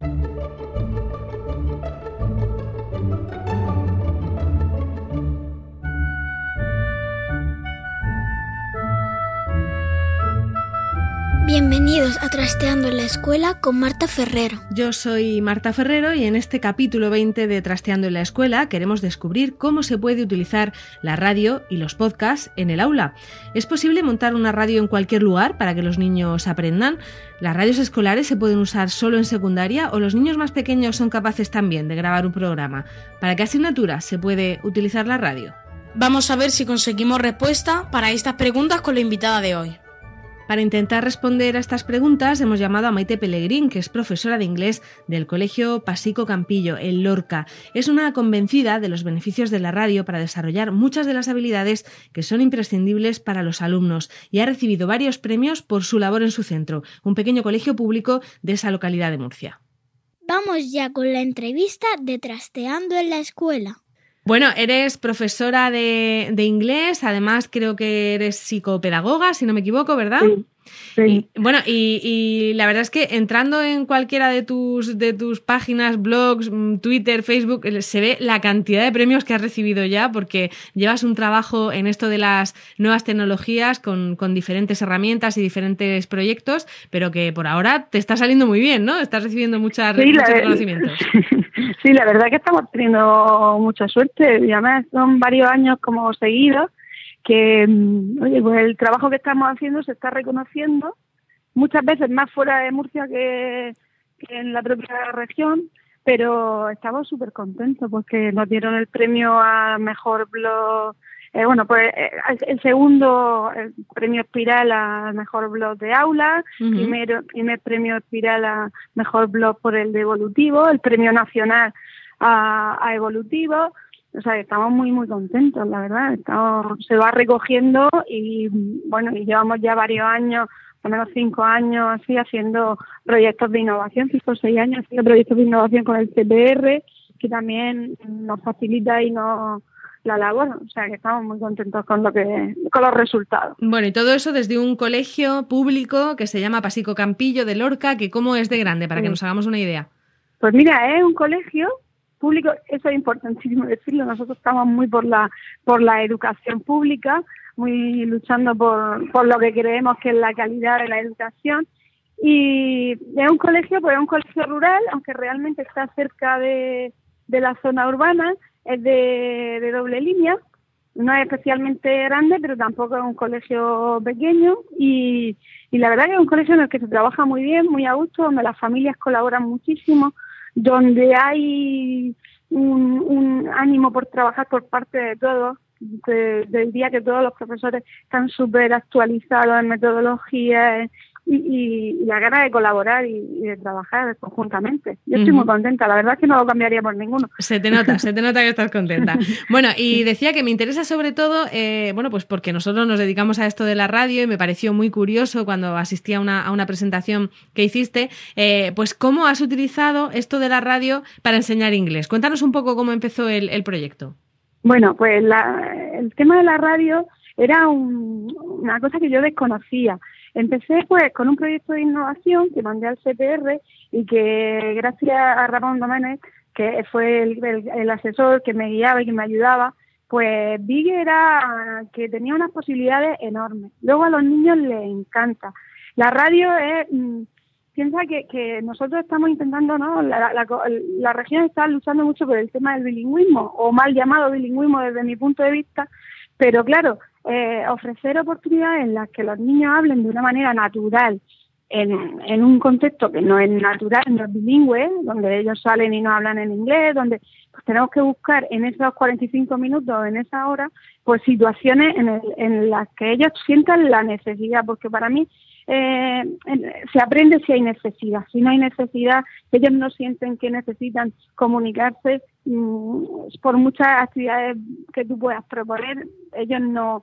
Música Bienvenidos a Trasteando en la Escuela con Marta Ferrero. Yo soy Marta Ferrero y en este capítulo 20 de Trasteando en la Escuela queremos descubrir cómo se puede utilizar la radio y los podcasts en el aula. ¿Es posible montar una radio en cualquier lugar para que los niños aprendan? ¿Las radios escolares se pueden usar solo en secundaria o los niños más pequeños son capaces también de grabar un programa? ¿Para qué asignaturas se puede utilizar la radio? Vamos a ver si conseguimos respuesta para estas preguntas con la invitada de hoy. Para intentar responder a estas preguntas hemos llamado a Maite Pellegrín, que es profesora de inglés del Colegio Pasico Campillo, en Lorca. Es una convencida de los beneficios de la radio para desarrollar muchas de las habilidades que son imprescindibles para los alumnos y ha recibido varios premios por su labor en su centro, un pequeño colegio público de esa localidad de Murcia. Vamos ya con la entrevista de Trasteando en la Escuela. Bueno, eres profesora de, inglés, además creo que eres psicopedagoga, si no me equivoco, ¿verdad? Sí. Bueno, y, la verdad es que entrando en cualquiera de tus, de tus páginas, blogs, mm, Twitter, Facebook, eh, se ve la cantidad de premios que has recibido ya, porque llevas un trabajo en esto de las nuevas tecnologías con, diferentes herramientas y diferentes proyectos, pero que por ahora te está saliendo muy bien, ¿no? Estás recibiendo muchas, muchos reconocimientos. Sí, la verdad que estamos teniendo mucha suerte y además son varios años como seguidos que, mm, oye, pues el trabajo que estamos haciendo se está reconociendo muchas veces más fuera de Murcia que, en la propia región, pero estamos súper contentos porque nos dieron el premio a mejor blog. Eh, bueno, pues eh, el segundo el premio Espiral a mejor blog de aula, primero, primer premio Espiral a mejor blog por el de evolutivo, el premio nacional a, a evolutivo o sea, estamos muy, muy contentos, la verdad. Estamos, se va recogiendo y, bueno, y llevamos ya varios años, por menos cinco años así, haciendo proyectos de innovación, cinco o seis años haciendo proyectos de innovación con el CPR, que también nos facilita y nos la labor, o sea que estamos muy contentos con lo que con los resultados. Bueno, y todo eso desde un colegio público que se llama Pasico Campillo de Lorca, que cómo es de grande para que nos hagamos una idea. Pues mira, es un colegio público, eso es importantísimo decirlo, nosotros estamos muy por la, por la educación pública, muy luchando por, por lo que creemos que es la calidad de la educación. Y es un colegio, pues es un colegio rural, aunque realmente está cerca de, de la zona urbana, es de, de doble línea, no es especialmente grande, pero tampoco es un colegio pequeño y, y la verdad que es un colegio en el que se trabaja muy bien, muy a gusto, donde las familias colaboran muchísimo, donde hay un, ánimo por trabajar por parte de todos, del día que todos los profesores están súper actualizados en metodologías, y, la gana de colaborar y, de trabajar conjuntamente. Yo estoy muy contenta, la verdad es que no lo cambiaría por ninguno. Se te nota, se te nota que estás contenta. Bueno, y decía que me interesa sobre todo, eh, bueno, pues porque nosotros nos dedicamos a esto de la radio y me pareció muy curioso cuando asistí a una, a una presentación que hiciste, eh, pues cómo has utilizado esto de la radio para enseñar inglés. Cuéntanos un poco cómo empezó el, proyecto. Bueno, pues el tema de la radio era una cosa que yo desconocía. Empecé pues con un proyecto de innovación que mandé al CPR y que gracias a Ramón Doménez, que fue el, asesor que me guiaba y que me ayudaba, pues vi que era que tenía unas posibilidades enormes. Luego a los niños les encanta. La radio es mm, piensa que, que nosotros estamos intentando, ¿no? La, la, la, región está luchando mucho por el tema del bilingüismo, o mal llamado bilingüismo desde mi punto de vista, pero claro, eh, ofrecer oportunidades en las que los niños hablen de una manera natural, en, un contexto que no es natural, no es bilingüe, donde ellos salen y no hablan en inglés, donde pues tenemos que buscar en esos 45 minutos, en esa hora, pues situaciones en, el, en las que ellos sientan la necesidad, porque para mí eh, se aprende si hay necesidad. Si no hay necesidad, ellos no sienten que necesitan comunicarse mm, por muchas actividades que tú puedas proponer, ellos no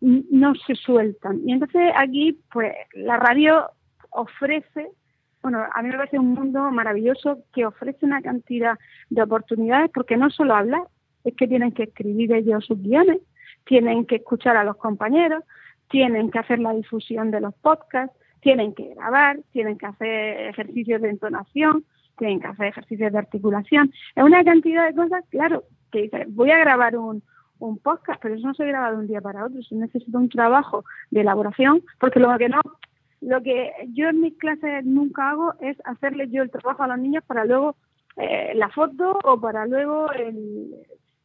no se sueltan. Y entonces aquí, pues, la radio ofrece, bueno, a mí me parece un mundo maravilloso que ofrece una cantidad de oportunidades porque no solo hablar, es que tienen que escribir ellos sus guiones, tienen que escuchar a los compañeros, tienen que hacer la difusión de los podcasts, tienen que grabar, tienen que hacer ejercicios de entonación, tienen que hacer ejercicios de articulación. Es una cantidad de cosas, claro, que dice, voy a grabar un, un podcast, pero eso no se graba de un día para otro, se necesita un trabajo de elaboración, porque lo que no, lo que yo en mis clases nunca hago es hacerles yo el trabajo a los niños para luego eh, la foto o para luego el,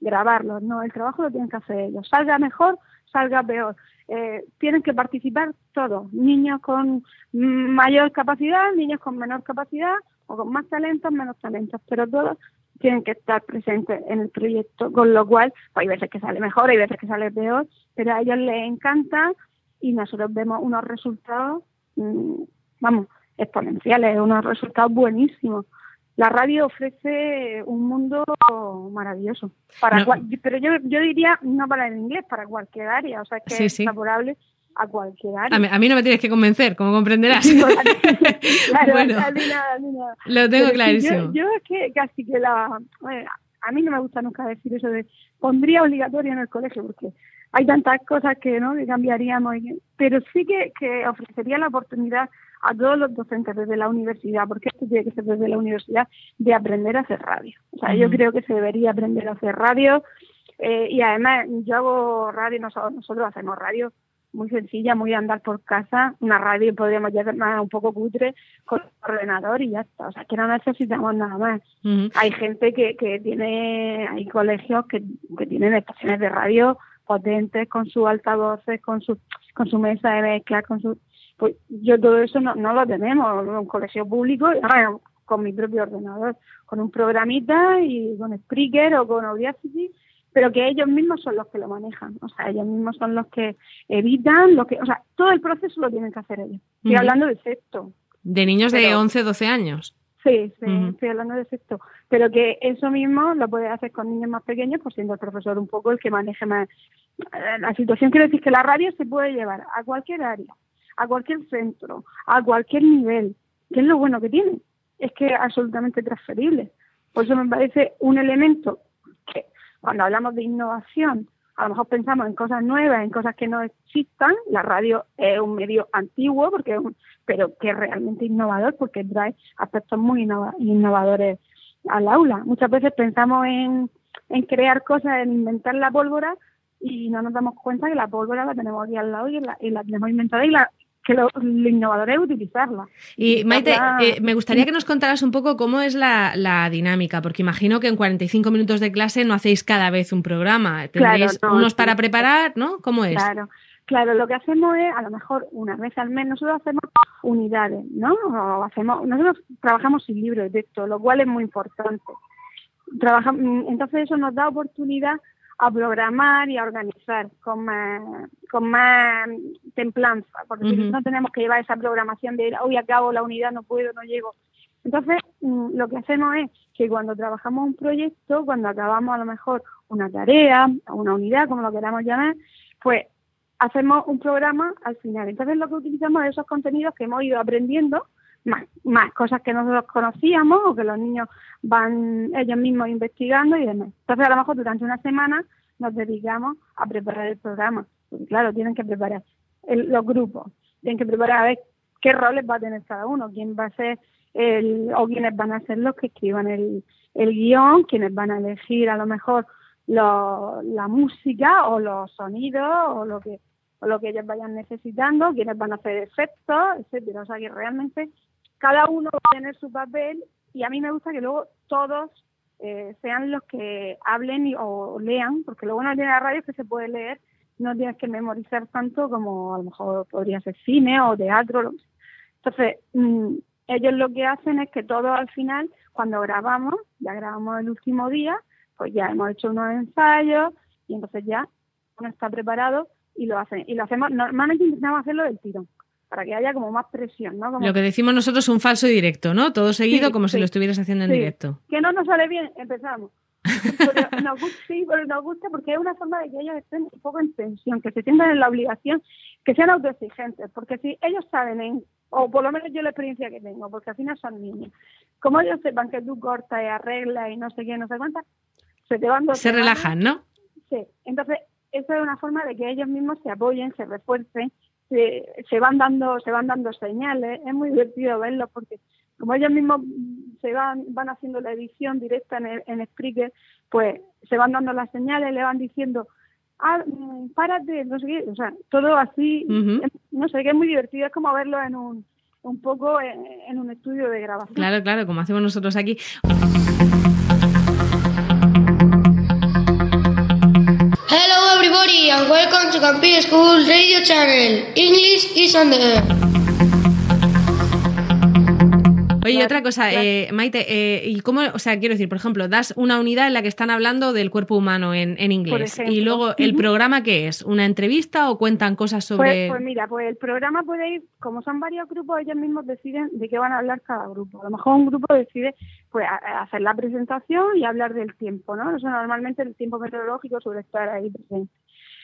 grabarlos, no, el trabajo lo tienen que hacer ellos, salga mejor, salga peor. Eh, tienen que participar todos, niños con mayor capacidad, niños con menor capacidad, o con más talentos, menos talentos, pero todos tienen que estar presentes en el proyecto, con lo cual pues, hay veces que sale mejor, hay veces que sale peor, pero a ellos les encanta y nosotros vemos unos resultados, mm, vamos, exponenciales, unos resultados buenísimos la radio ofrece un mundo maravilloso. Para pero yo, yo diría, no para el inglés, para cualquier área. O sea, que es favorable a cualquier área. A mí, no me tienes que convencer, como comprenderás. bueno, lo tengo clarísimo. Yo, es que casi que la... a mí no me gusta nunca decir eso de pondría obligatorio en el colegio, porque hay tantas cosas que no que cambiaríamos, pero sí que, que ofrecería la oportunidad a todos los docentes desde la universidad, porque esto tiene que ser desde la universidad, de aprender a hacer radio. O sea, yo creo que se debería aprender a hacer radio eh, y además yo hago radio, nosotros, nosotros hacemos radio muy sencilla, muy de andar por casa, una radio podríamos llamar un poco cutre con ordenador y ya está, o sea que no necesitamos nada más. Hay gente que, que tiene, hay colegios que, que tienen estaciones de radio potentes con sus altavoces, con su, con su mesa de mezcla, con su pues yo todo eso no, no lo tenemos, en un colegio público, con mi propio ordenador, con un programita y con Spreaker o con Audacity, pero que ellos mismos son los que lo manejan, o sea, ellos mismos son los que evitan, lo que, o sea, todo el proceso lo tienen que hacer ellos. Estoy hablando de sexto. De niños de 11, 12 años. Sí, sí, estoy hablando de sexto. Pero que eso mismo lo puede hacer con niños más pequeños, pues siendo el profesor un poco el que maneje más eh, la situación. Quiero decir que la radio se puede llevar a cualquier área a cualquier centro, a cualquier nivel, que es lo bueno que tiene, es que es absolutamente transferible. Por eso me parece un elemento que cuando hablamos de innovación, a lo mejor pensamos en cosas nuevas, en cosas que no existan. La radio es un medio antiguo, porque pero que es realmente innovador, porque trae aspectos muy innovadores al aula. Muchas veces pensamos en, en crear cosas, en inventar la pólvora, y no nos damos cuenta que la pólvora la tenemos aquí al lado y la, y la tenemos inventada y la, que lo, innovador es utilizarla. Y Maite, eh, me gustaría que nos contaras un poco cómo es la, dinámica, porque imagino que en 45 minutos de clase no hacéis cada vez un programa, tendréis unos para preparar, ¿no? ¿Cómo es? Claro. Claro, lo que hacemos es, a lo mejor una vez al mes, nosotros hacemos unidades, ¿no? O hacemos, nosotros trabajamos sin libro de texto, lo cual es muy importante. Trabajamos, entonces eso nos da oportunidad a programar y a organizar con más, con más templanza, porque no tenemos que llevar esa programación de hoy acabo la unidad, no puedo, no llego. Entonces, mm, lo que hacemos es que cuando trabajamos un proyecto, cuando acabamos a lo mejor una tarea, una unidad, como lo queramos llamar, pues hacemos un programa al final. Entonces, lo que utilizamos es esos contenidos que hemos ido aprendiendo más, más cosas que nosotros conocíamos o que los niños van ellos mismos investigando y demás. Entonces, a lo mejor durante una semana nos dedicamos a preparar el programa. Porque, claro, tienen que preparar los grupos, tienen que preparar a ver qué roles va a tener cada uno, quién va a ser el, o quiénes van a ser los que escriban el, el guion, quiénes van a elegir a lo mejor la música o los sonidos o lo que o lo que ellos vayan necesitando, quiénes van a hacer efectos, etcétera. O sea que realmente cada uno va a tener su papel y a mí me gusta que luego todos eh, sean los que hablen y, o lean, porque lo bueno de la radio que se puede leer, no tienes que memorizar tanto como a lo mejor podría ser cine o teatro. Entonces, mm, ellos lo que hacen es que todos al final, cuando grabamos, ya grabamos el último día, pues ya hemos hecho unos ensayos y entonces ya uno está preparado y lo hacen. Y lo hacemos, normalmente intentamos hacerlo del tirón para que haya como más presión, ¿no? lo que decimos nosotros un falso directo, ¿no? Todo seguido como si lo estuvieras haciendo en directo. Que no nos sale bien, empezamos. pero nos gusta, sí, pero nos gusta porque es una forma de que ellos estén un poco en tensión, que se sientan en la obligación, que sean autoexigentes, porque si ellos saben, en, o por lo menos yo la experiencia que tengo, porque al final son niños, como ellos sepan que tú cortas y arreglas y no sé qué, no sé cuántas, se te van dos Se relajan, ¿no? Sí, entonces eso es una forma de que ellos mismos se apoyen, se refuercen se, van dando se van dando señales. Es muy divertido verlo porque como ellos mismos se van van haciendo la edición directa en, el, en Spreaker pues se van dando las señales le van diciendo ah mm, párate no sé qué o sea todo así no sé que es muy divertido es como verlo en un un poco en un estudio de grabación. Claro claro como hacemos nosotros aquí and welcome to Campi School Radio Channel. English is on the air. Oye, otra cosa, eh, Maite, eh, ¿y cómo, o sea, quiero decir, por ejemplo, das una unidad en la que están hablando del cuerpo humano en, inglés y luego el programa qué es, una entrevista o cuentan cosas pues, sobre. Pues, mira, pues el programa puede ir, como son varios grupos, ellos mismos deciden de qué van a hablar cada grupo. A lo mejor un grupo decide, pues, hacer la presentación y hablar del tiempo, ¿no? Eso normalmente el tiempo meteorológico suele estar ahí presente.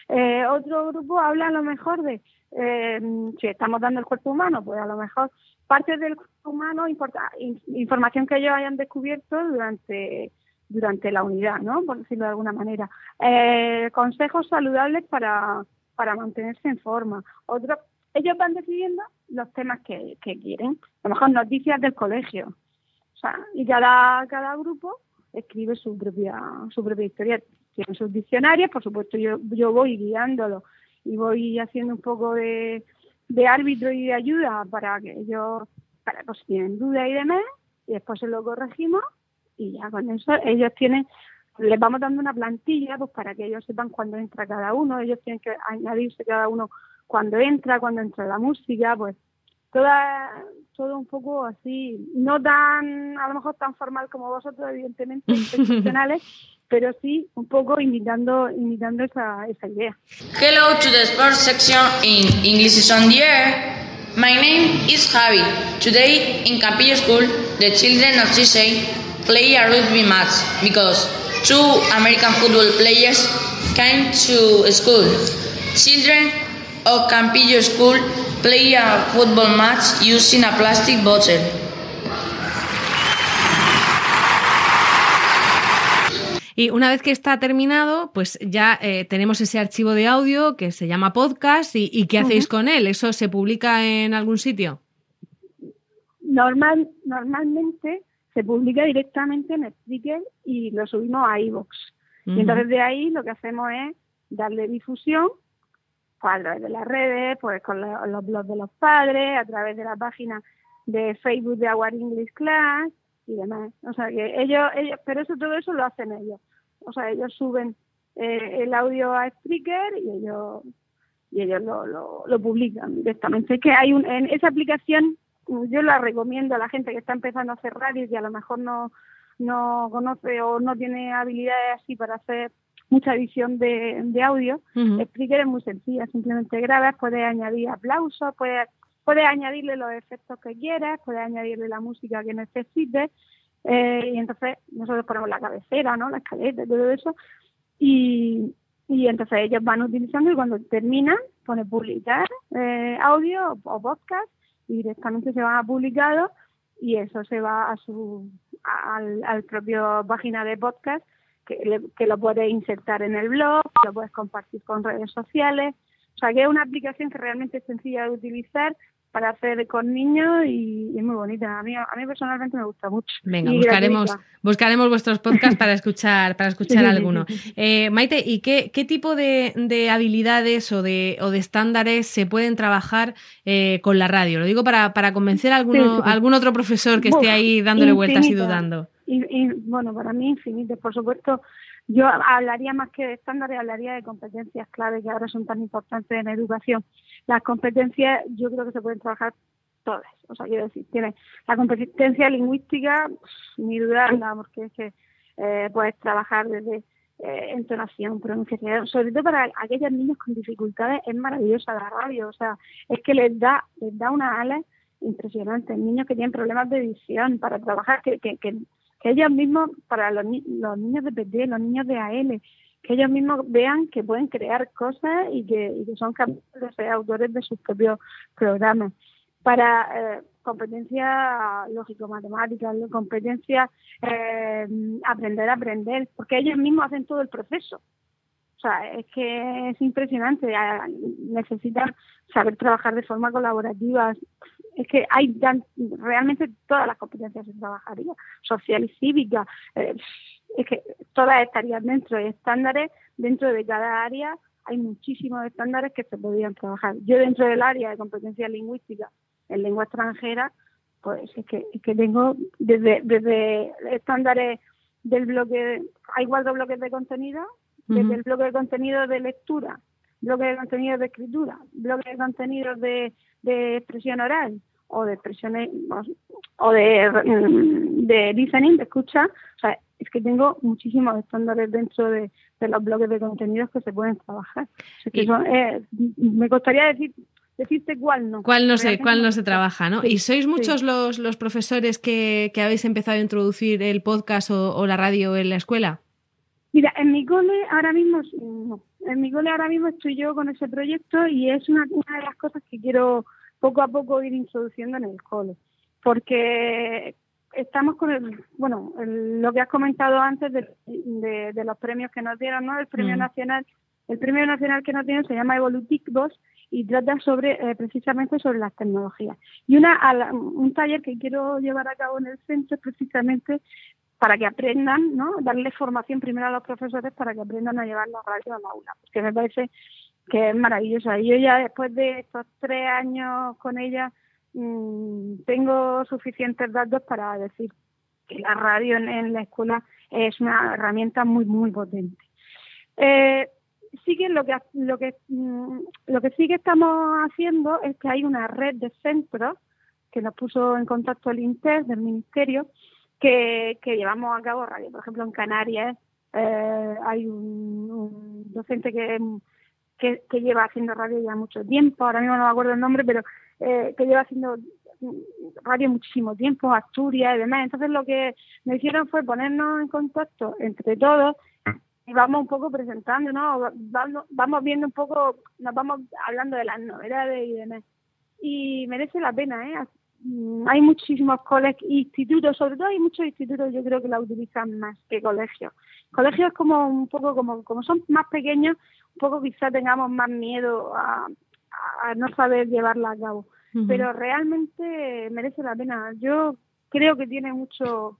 Eh, otro grupo habla a lo mejor de eh, si estamos dando el cuerpo humano, pues a lo mejor parte del cuerpo humano, información que ellos hayan descubierto durante durante la unidad, ¿no? Por decirlo de alguna manera. Eh, consejos saludables para, para mantenerse en forma. Otros, ellos van decidiendo los temas que, que quieren. A lo mejor noticias del colegio. O sea, y cada, cada grupo escribe su propia, su propia historia. Tienen sus diccionarios, por supuesto yo, yo voy guiándolo y voy haciendo un poco de, de árbitro y de ayuda para que ellos, para pues tienen duda y demás, y después se lo corregimos y ya con eso ellos tienen, les vamos dando una plantilla pues para que ellos sepan cuándo entra cada uno, ellos tienen que añadirse cada uno cuando entra, cuando entra la música, pues toda, todo un poco así, no tan, a lo mejor tan formal como vosotros, evidentemente, profesionales, pero sí un poco imitando, imitando esa, esa idea. Hello to the sports section in English is on the air. My name is Javi. Today in Capilla School, the children of CISA play a rugby match because two American football players came to school. Children of Campillo School play a football match using a plastic bottle. Y una vez que está terminado, pues ya eh, tenemos ese archivo de audio que se llama podcast y, ¿qué hacéis con él? ¿Eso se publica en algún sitio? Normal, normalmente se publica directamente en Spreaker y lo subimos a iVoox. Y entonces de ahí lo que hacemos es darle difusión pues, a través de las redes, pues con los, blogs de los padres, a través de la página de Facebook de Our English Class y demás. O sea que ellos, ellos, pero eso todo eso lo hacen ellos o sea, ellos suben eh, el audio a Spreaker y ellos y ellos lo, lo, publican directamente. Es que hay un, en esa aplicación, yo la recomiendo a la gente que está empezando a hacer radio y a lo mejor no, no conoce o no tiene habilidades así para hacer mucha edición de, de audio. Spreaker es muy sencilla, simplemente grabas, puedes añadir aplausos, puedes, puedes añadirle los efectos que quieras, puedes añadirle la música que necesites eh, y entonces nosotros ponemos la cabecera, ¿no? La escaleta, todo eso. Y, y entonces ellos van utilizando y cuando terminan pone publicar eh, audio o, podcast y directamente se van a publicado y eso se va a su al, al propio página de podcast que, que lo puedes insertar en el blog, lo puedes compartir con redes sociales. O sea que es una aplicación que realmente es sencilla de utilizar para hacer con niños y, es muy bonita. A mí, a mí personalmente me gusta mucho. Venga, buscaremos, buscaremos vuestros podcasts para escuchar, para escuchar alguno. Eh, Maite, ¿y qué, qué tipo de, de, habilidades o de, o de estándares se pueden trabajar eh, con la radio? Lo digo para, para convencer a alguno, algún otro profesor que esté ahí dándole vueltas y dudando. Y, bueno, para mí infinitas, por supuesto. Yo hablaría más que de estándares, hablaría de competencias clave que ahora son tan importantes en educación. Las competencias yo creo que se pueden trabajar todas. O sea, quiero decir, tiene la competencia lingüística, ni dudarla, porque es que eh, puedes trabajar desde eh, entonación, pronunciación, sobre todo para aquellos niños con dificultades, es maravillosa la radio. O sea, es que les da, les da una ala impresionante. Niños que tienen problemas de visión para trabajar, que, que, que que ellos mismos, para los, los niños de PD, los niños de AL, que ellos mismos vean que pueden crear cosas y que, y que son capaces de ser autores de sus propios programas. Para eh, competencias lógico-matemáticas, competencias eh, aprender a aprender, porque ellos mismos hacen todo el proceso. O sea, es que es impresionante. Necesitan saber trabajar de forma colaborativa, es que hay realmente todas las competencias se trabajaría, social y cívica, eh, es que todas estarían dentro de estándares, dentro de cada área hay muchísimos estándares que se podrían trabajar. Yo dentro del área de competencias lingüísticas en lengua extranjera, pues es que, es que tengo desde, desde estándares del bloque, hay cuatro bloques de contenido, desde el bloque de contenido de lectura, bloque de contenido de escritura, bloque de contenido de, de expresión oral, o de expresiones o de, mm, de listening, de escucha. O sea, es que tengo muchísimos estándares dentro de, los bloques de contenidos que se pueden trabajar. Eh, me gustaría decir decirte cuál no. Cuál no sé, cuál no se trabaja, ¿no? ¿Y sois muchos los, los profesores que, que, habéis empezado a introducir el podcast o, la radio en la escuela? Mira, en mi cole ahora mismo no. En mi cole ahora mismo estoy yo con ese proyecto y es una, una de las cosas que quiero poco a poco ir introduciendo en el cole. Porque estamos con el, bueno, lo que has comentado antes de, de, los premios que nos dieron, ¿no? El premio mm. nacional, el premio nacional que nos dieron se llama Evolutic 2 y trata sobre eh, precisamente sobre las tecnologías. Y una un taller que quiero llevar a cabo en el centro es precisamente para que aprendan, ¿no? Darle formación primero a los profesores para que aprendan a llevar la radio al aula, porque me parece que es maravillosa. Yo ya después de estos tres años con ella mm, tengo suficientes datos para decir que la radio en, la escuela es una herramienta muy, muy potente. Eh, sí que lo que lo que mm, lo que sí que estamos haciendo es que hay una red de centros que nos puso en contacto el INTER del ministerio que, que llevamos a cabo radio por ejemplo en Canarias eh, hay un, docente que que, lleva haciendo radio ya mucho tiempo, ahora mismo no me acuerdo el nombre, pero eh, que lleva haciendo radio muchísimo tiempo, Asturias y demás. Entonces lo que me hicieron fue ponernos en contacto entre todos y vamos un poco presentando, ¿no? Vamos, vamos viendo un poco, nos vamos hablando de las novedades y demás. Y merece la pena, ¿eh? Hay muchísimos colegios, institutos, sobre todo hay muchos institutos, yo creo que la utilizan más que colegios. Colegios como un poco, como, como son más pequeños, poco quizá tengamos más miedo a, no saber llevarla a cabo. Pero realmente merece la pena. Yo creo que tiene mucho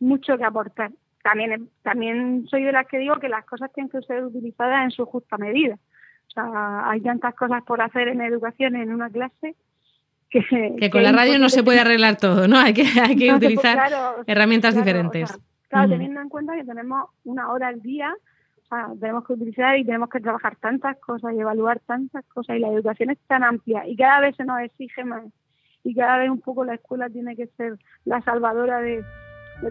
mucho que aportar. También también soy de las que digo que las cosas tienen que ser utilizadas en su justa medida. O sea, hay tantas cosas por hacer en educación en una clase que, que con la radio no se puede arreglar todo, ¿no? Hay que, hay que utilizar herramientas diferentes. claro, teniendo en cuenta que tenemos una hora al día tenemos que utilizar y tenemos que trabajar tantas cosas y evaluar tantas cosas y la educación es tan amplia y cada vez se nos exige más y cada vez un poco la escuela tiene que ser la salvadora de,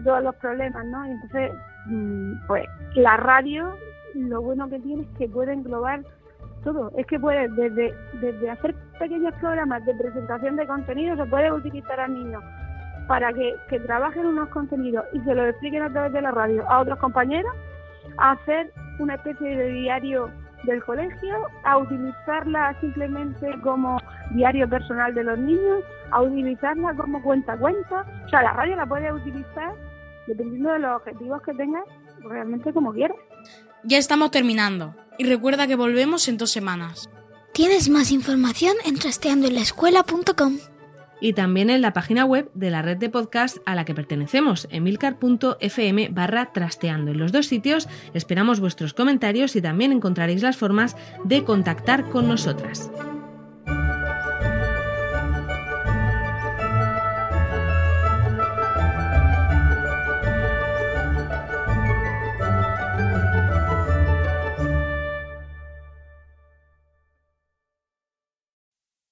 todos los problemas, ¿no? Y entonces, mm, pues la radio, lo bueno que tiene es que puede englobar todo. Es que puede, desde, desde hacer pequeños programas de presentación de contenido, se puede utilizar a niños para que, que trabajen unos contenidos y se los expliquen a través de la radio a otros compañeros, a hacer una especie de diario del colegio, a utilizarla simplemente como diario personal de los niños, a utilizarla como cuenta cuenta. O sea, la radio la puedes utilizar dependiendo de los objetivos que tengas, realmente como quieras. Ya estamos terminando y recuerda que volvemos en dos semanas. Tienes más información en trasteandoenlaescuela.com y también en la página web de la red de podcast a la que pertenecemos, emilcar.fm barra trasteando. En los dos sitios esperamos vuestros comentarios y también encontraréis las formas de contactar con nosotras.